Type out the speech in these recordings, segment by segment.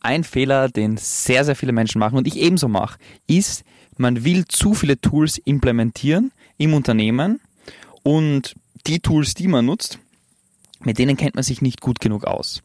Ein Fehler, den sehr, sehr viele Menschen machen und ich ebenso mache, ist, man will zu viele Tools implementieren im Unternehmen und die Tools, die man nutzt, mit denen kennt man sich nicht gut genug aus.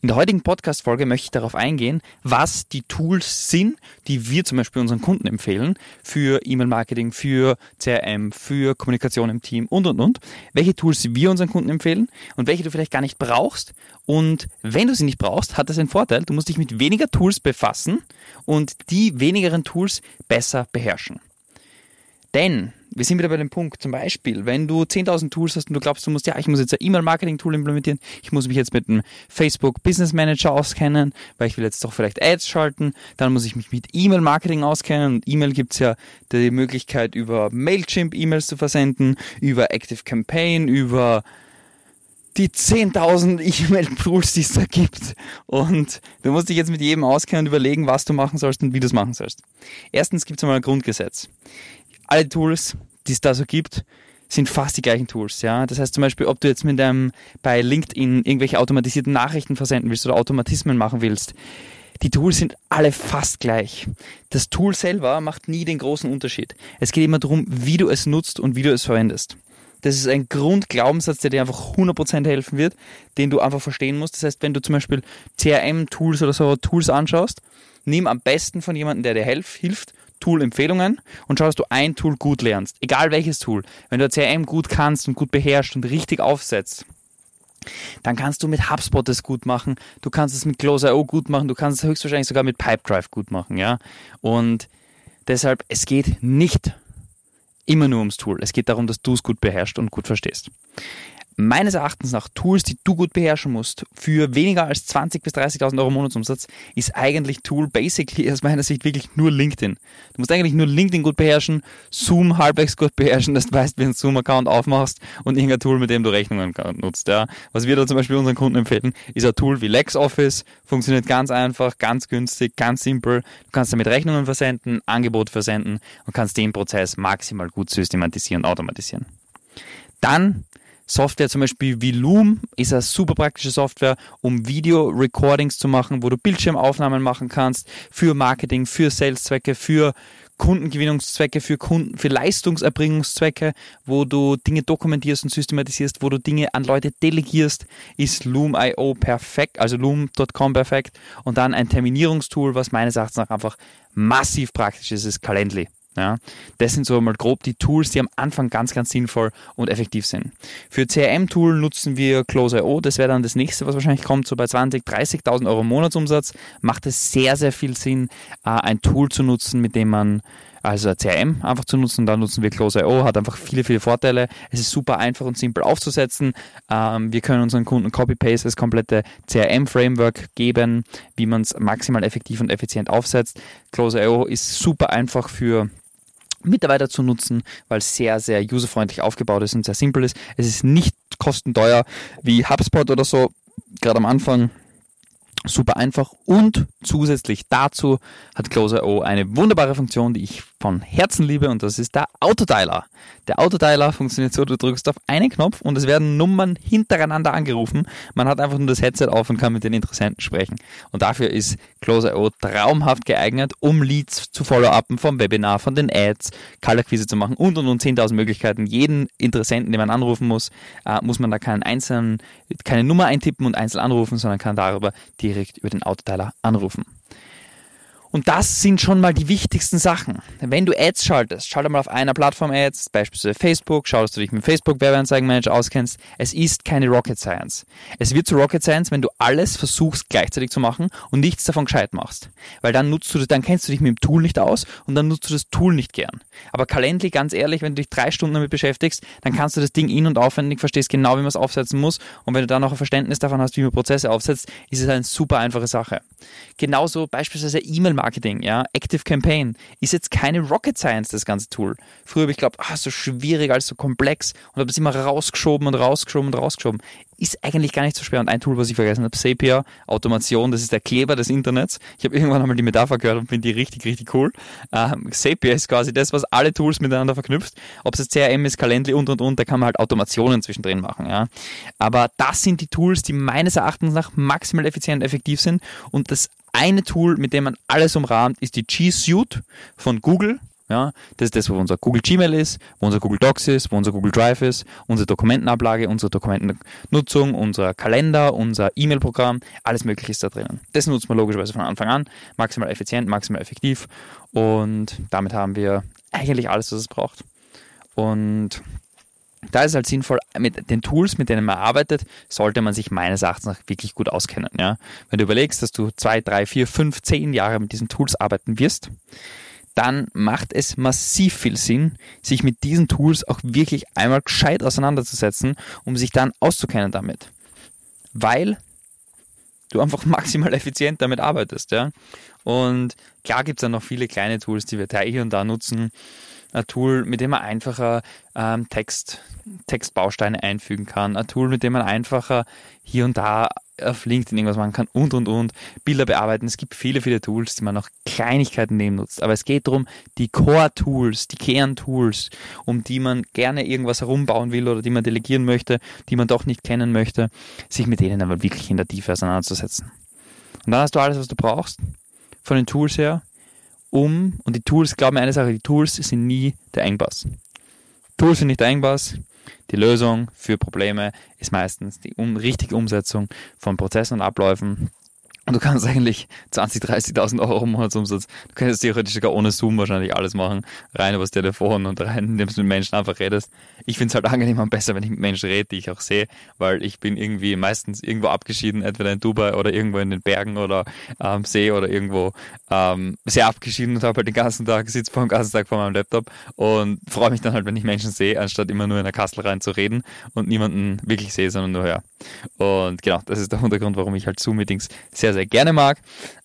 In der heutigen Podcast-Folge möchte ich darauf eingehen, was die Tools sind, die wir zum Beispiel unseren Kunden empfehlen für E-Mail-Marketing, für CRM, für Kommunikation im Team und, und, und. Welche Tools wir unseren Kunden empfehlen und welche du vielleicht gar nicht brauchst. Und wenn du sie nicht brauchst, hat das einen Vorteil. Du musst dich mit weniger Tools befassen und die wenigeren Tools besser beherrschen. Denn wir sind wieder bei dem Punkt, zum Beispiel, wenn du 10.000 Tools hast und du glaubst, du musst, ja, ich muss jetzt ein E-Mail-Marketing-Tool implementieren, ich muss mich jetzt mit einem Facebook Business Manager auskennen, weil ich will jetzt doch vielleicht Ads schalten, dann muss ich mich mit E-Mail-Marketing auskennen und E-Mail gibt's ja die Möglichkeit, über Mailchimp E-Mails zu versenden, über Active Campaign, über die 10.000 E-Mail-Tools, die es da gibt. Und du musst dich jetzt mit jedem auskennen und überlegen, was du machen sollst und wie du es machen sollst. Erstens gibt es einmal ein Grundgesetz alle Tools, die es da so gibt, sind fast die gleichen Tools. Ja? Das heißt zum Beispiel, ob du jetzt mit deinem bei LinkedIn irgendwelche automatisierten Nachrichten versenden willst oder Automatismen machen willst, die Tools sind alle fast gleich. Das Tool selber macht nie den großen Unterschied. Es geht immer darum, wie du es nutzt und wie du es verwendest. Das ist ein Grundglaubenssatz, der dir einfach 100% helfen wird, den du einfach verstehen musst. Das heißt, wenn du zum Beispiel CRM-Tools oder so Tools anschaust, nimm am besten von jemandem, der dir hilft Tool-Empfehlungen und schau, dass du ein Tool gut lernst. Egal welches Tool. Wenn du CRM gut kannst und gut beherrschst und richtig aufsetzt, dann kannst du mit HubSpot es gut machen, du kannst es mit Close.io gut machen, du kannst es höchstwahrscheinlich sogar mit Pipedrive gut machen, ja. Und deshalb, es geht nicht immer nur ums Tool. Es geht darum, dass du es gut beherrschst und gut verstehst meines Erachtens nach Tools, die du gut beherrschen musst, für weniger als 20.000 bis 30.000 Euro Monatsumsatz, ist eigentlich Tool basically aus meiner Sicht wirklich nur LinkedIn. Du musst eigentlich nur LinkedIn gut beherrschen, Zoom halbwegs gut beherrschen, dass du weißt, wie du einen Zoom-Account aufmachst und irgendein Tool, mit dem du Rechnungen nutzt. Ja. Was wir da zum Beispiel unseren Kunden empfehlen, ist ein Tool wie LexOffice, funktioniert ganz einfach, ganz günstig, ganz simpel. Du kannst damit Rechnungen versenden, Angebot versenden und kannst den Prozess maximal gut systematisieren und automatisieren. Dann Software zum Beispiel wie Loom ist eine super praktische Software, um Video-Recordings zu machen, wo du Bildschirmaufnahmen machen kannst für Marketing, für Sales-Zwecke, für Kundengewinnungszwecke, für Kunden, für Leistungserbringungszwecke, wo du Dinge dokumentierst und systematisierst, wo du Dinge an Leute delegierst, ist Loom.io perfekt, also Loom.com perfekt. Und dann ein Terminierungstool, was meines Erachtens nach einfach massiv praktisch ist, ist Calendly. Ja, das sind so mal grob die Tools, die am Anfang ganz, ganz sinnvoll und effektiv sind. Für CRM-Tool nutzen wir Close.io. Das wäre dann das nächste, was wahrscheinlich kommt. So bei 20.000, 30.000 Euro Monatsumsatz macht es sehr, sehr viel Sinn, äh, ein Tool zu nutzen, mit dem man also ein CRM einfach zu nutzen. Da nutzen wir Close.io, hat einfach viele, viele Vorteile. Es ist super einfach und simpel aufzusetzen. Ähm, wir können unseren Kunden Copy-Paste das komplette CRM-Framework geben, wie man es maximal effektiv und effizient aufsetzt. Close.io ist super einfach für Mitarbeiter zu nutzen, weil es sehr, sehr userfreundlich aufgebaut ist und sehr simpel ist. Es ist nicht kostenteuer wie HubSpot oder so, gerade am Anfang super einfach und zusätzlich dazu hat Close.io eine wunderbare Funktion, die ich von Herzen liebe und das ist der Autodialer. Der Autodialer funktioniert so, du drückst auf einen Knopf und es werden Nummern hintereinander angerufen. Man hat einfach nur das Headset auf und kann mit den Interessenten sprechen. Und dafür ist Close.io traumhaft geeignet, um Leads zu follow-upen vom Webinar, von den Ads, Kaltakquise zu machen und und und 10.000 Möglichkeiten. Jeden Interessenten, den man anrufen muss, äh, muss man da keinen einzelnen, keine Nummer eintippen und einzeln anrufen, sondern kann darüber direkt über den Autodialer anrufen. Und das sind schon mal die wichtigsten Sachen. Wenn du Ads schaltest, schalte mal auf einer Plattform Ads, beispielsweise Facebook, schau, dass du dich mit Facebook Werbeanzeigenmanager auskennst. Es ist keine Rocket Science. Es wird zu Rocket Science, wenn du alles versuchst gleichzeitig zu machen und nichts davon gescheit machst. Weil dann nutzt du, dann kennst du dich mit dem Tool nicht aus und dann nutzt du das Tool nicht gern. Aber Calendly, ganz ehrlich, wenn du dich drei Stunden damit beschäftigst, dann kannst du das Ding in- und aufwendig, verstehst genau, wie man es aufsetzen muss. Und wenn du dann noch ein Verständnis davon hast, wie man Prozesse aufsetzt, ist es eine super einfache Sache. Genauso beispielsweise E-Mail Marketing, ja, Active Campaign ist jetzt keine Rocket Science, das ganze Tool. Früher habe ich geglaubt, ah, so schwierig, alles so komplex und habe es immer rausgeschoben und rausgeschoben und rausgeschoben ist eigentlich gar nicht so schwer. Und ein Tool, was ich vergessen habe, Zapier, Automation, das ist der Kleber des Internets. Ich habe irgendwann einmal die Metapher gehört und finde die richtig, richtig cool. Ähm, Zapier ist quasi das, was alle Tools miteinander verknüpft. Ob es jetzt CRM ist, Calendly und, und, und, da kann man halt Automationen zwischendrin machen. Ja. Aber das sind die Tools, die meines Erachtens nach maximal effizient und effektiv sind. Und das eine Tool, mit dem man alles umrahmt, ist die G Suite von Google. Ja, das ist das, wo unser Google Gmail ist, wo unser Google Docs ist, wo unser Google Drive ist, unsere Dokumentenablage, unsere Dokumentennutzung, unser Kalender, unser E-Mail-Programm, alles Mögliche ist da drinnen. Das nutzt man logischerweise von Anfang an, maximal effizient, maximal effektiv und damit haben wir eigentlich alles, was es braucht. Und da ist halt sinnvoll, mit den Tools, mit denen man arbeitet, sollte man sich meines Erachtens nach wirklich gut auskennen. Ja? Wenn du überlegst, dass du zwei, drei, vier, fünf, zehn Jahre mit diesen Tools arbeiten wirst, dann macht es massiv viel Sinn, sich mit diesen Tools auch wirklich einmal gescheit auseinanderzusetzen, um sich dann auszukennen damit. Weil du einfach maximal effizient damit arbeitest. Ja? Und klar gibt es dann noch viele kleine Tools, die wir da hier und da nutzen. Ein Tool, mit dem man einfacher ähm, Text, Textbausteine einfügen kann. Ein Tool, mit dem man einfacher hier und da auf LinkedIn irgendwas machen kann und und und. Bilder bearbeiten. Es gibt viele, viele Tools, die man noch Kleinigkeiten nehmen nutzt. Aber es geht darum, die Core-Tools, die Kern-Tools, um die man gerne irgendwas herumbauen will oder die man delegieren möchte, die man doch nicht kennen möchte, sich mit denen aber wirklich in der Tiefe auseinanderzusetzen. Und dann hast du alles, was du brauchst, von den Tools her, um, und die Tools, glaub mir eine Sache, die Tools sind nie der Engpass. Tools sind nicht der Engpass, die Lösung für Probleme ist meistens die um, richtige Umsetzung von Prozessen und Abläufen und du kannst eigentlich 20, 30.000 Euro Monatsumsatz, du könntest theoretisch sogar ohne Zoom wahrscheinlich alles machen, rein übers Telefon und rein, indem du mit Menschen einfach redest. Ich finde es halt angenehm und besser, wenn ich mit Menschen rede, die ich auch sehe, weil ich bin irgendwie meistens irgendwo abgeschieden, entweder in Dubai oder irgendwo in den Bergen oder am See oder irgendwo ähm, sehr abgeschieden und habe halt den ganzen Tag, sitze vor dem ganzen Tag vor meinem Laptop und freue mich dann halt, wenn ich Menschen sehe, anstatt immer nur in der Kassel rein zu reden und niemanden wirklich sehe, sondern nur höre. Und genau, das ist der Hintergrund, warum ich halt Zoom-Meetings sehr, sehr gerne mag.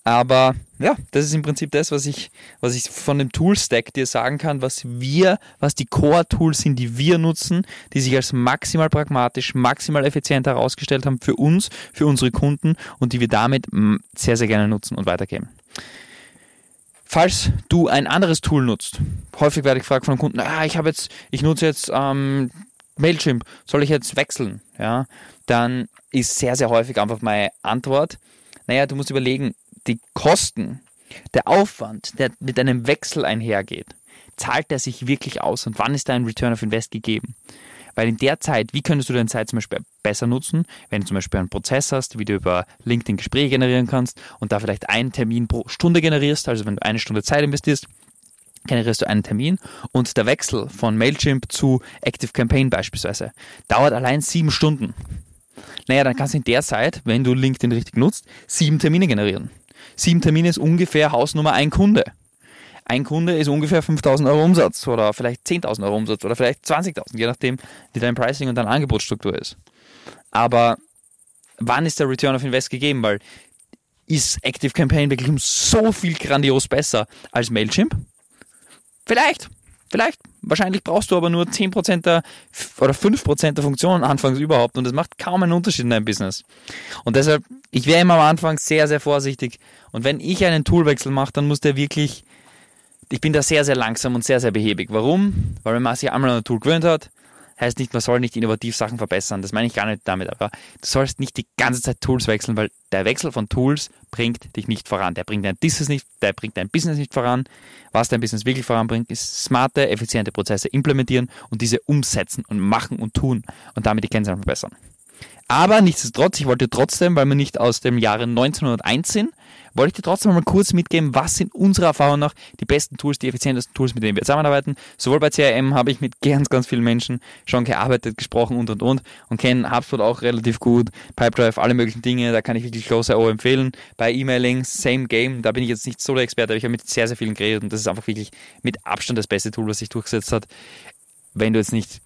Aber ja, das ist im Prinzip das, was ich, was ich von dem Tool-Stack dir sagen kann, was wir, was die Core-Tools sind, die wir nutzen, die sich als maximal pragmatisch, maximal effizient herausgestellt haben für uns, für unsere Kunden und die wir damit sehr, sehr gerne nutzen und weitergeben. Falls du ein anderes Tool nutzt, häufig werde ich gefragt von Kunden, ah, ich habe jetzt, ich nutze jetzt ähm, Mailchimp, soll ich jetzt wechseln? Ja, dann ist sehr, sehr häufig einfach meine Antwort, naja, du musst überlegen, die Kosten, der Aufwand, der mit einem Wechsel einhergeht, zahlt der sich wirklich aus und wann ist da ein Return of Invest gegeben? Weil in der Zeit, wie könntest du deine Zeit zum Beispiel besser nutzen, wenn du zum Beispiel einen Prozess hast, wie du über LinkedIn Gespräche generieren kannst und da vielleicht einen Termin pro Stunde generierst, also wenn du eine Stunde Zeit investierst, generierst du einen Termin und der Wechsel von Mailchimp zu Active Campaign beispielsweise dauert allein sieben Stunden. Naja, dann kannst du in der Zeit, wenn du LinkedIn richtig nutzt, sieben Termine generieren. Sieben Termine ist ungefähr Hausnummer ein Kunde. Ein Kunde ist ungefähr 5000 Euro Umsatz oder vielleicht 10.000 Euro Umsatz oder vielleicht 20.000, je nachdem, wie dein Pricing und deine Angebotsstruktur ist. Aber wann ist der Return of Invest gegeben? Weil ist Active Campaign wirklich um so viel grandios besser als Mailchimp? Vielleicht. Vielleicht. Wahrscheinlich brauchst du aber nur 10% der, oder 5% der Funktionen anfangs überhaupt und das macht kaum einen Unterschied in deinem Business. Und deshalb, ich wäre immer am Anfang sehr, sehr vorsichtig. Und wenn ich einen Toolwechsel mache, dann muss der wirklich, ich bin da sehr, sehr langsam und sehr, sehr behäbig. Warum? Weil wenn man sich einmal an ein Tool gewöhnt hat, heißt nicht, man soll nicht innovativ Sachen verbessern. Das meine ich gar nicht damit, aber du sollst nicht die ganze Zeit Tools wechseln, weil der Wechsel von Tools bringt dich nicht voran. Der bringt dein Business nicht, der bringt dein Business nicht voran. Was dein Business wirklich voranbringt, ist smarte, effiziente Prozesse implementieren und diese umsetzen und machen und tun und damit die Kennzahlen verbessern. Aber nichtsdestotrotz, ich wollte trotzdem, weil wir nicht aus dem Jahre 1901 sind, wollte ich dir trotzdem mal kurz mitgeben, was sind unserer Erfahrung nach die besten Tools, die effizientesten Tools, mit denen wir zusammenarbeiten. Sowohl bei CRM habe ich mit ganz, ganz vielen Menschen schon gearbeitet, gesprochen und und und und kenne HubSpot auch relativ gut, Pipedrive, alle möglichen Dinge, da kann ich wirklich Close.io empfehlen. Bei E-Mailing, same game, da bin ich jetzt nicht so der Experte, aber ich habe mit sehr, sehr vielen geredet und das ist einfach wirklich mit Abstand das beste Tool, was sich durchgesetzt hat. Wenn du jetzt nicht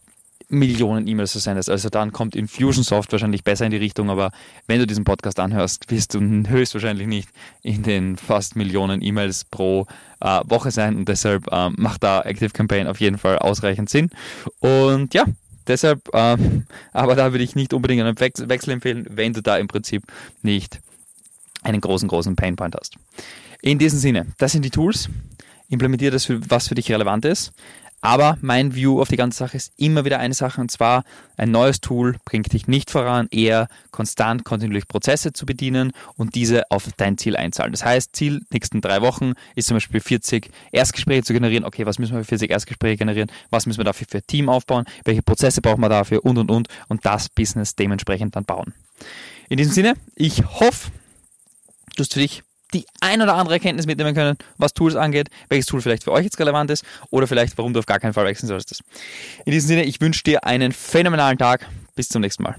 Millionen E-Mails versendest. Also dann kommt Infusionsoft wahrscheinlich besser in die Richtung, aber wenn du diesen Podcast anhörst, wirst du höchstwahrscheinlich nicht in den fast Millionen E-Mails pro äh, Woche sein und deshalb äh, macht da Active Campaign auf jeden Fall ausreichend Sinn. Und ja, deshalb, äh, aber da würde ich nicht unbedingt einen Wechsel empfehlen, wenn du da im Prinzip nicht einen großen, großen Painpoint hast. In diesem Sinne, das sind die Tools. Implementiere das, was für dich relevant ist Aber mein View auf die ganze Sache ist immer wieder eine Sache und zwar ein neues Tool bringt dich nicht voran, eher konstant, kontinuierlich Prozesse zu bedienen und diese auf dein Ziel einzahlen. Das heißt, Ziel nächsten drei Wochen ist zum Beispiel 40 Erstgespräche zu generieren. Okay, was müssen wir für 40 Erstgespräche generieren? Was müssen wir dafür für Team aufbauen? Welche Prozesse brauchen wir dafür? Und, und, und. Und das Business dementsprechend dann bauen. In diesem Sinne, ich hoffe, du hast für dich die ein oder andere Erkenntnis mitnehmen können, was Tools angeht, welches Tool vielleicht für euch jetzt relevant ist oder vielleicht, warum du auf gar keinen Fall wechseln solltest. In diesem Sinne, ich wünsche dir einen phänomenalen Tag. Bis zum nächsten Mal.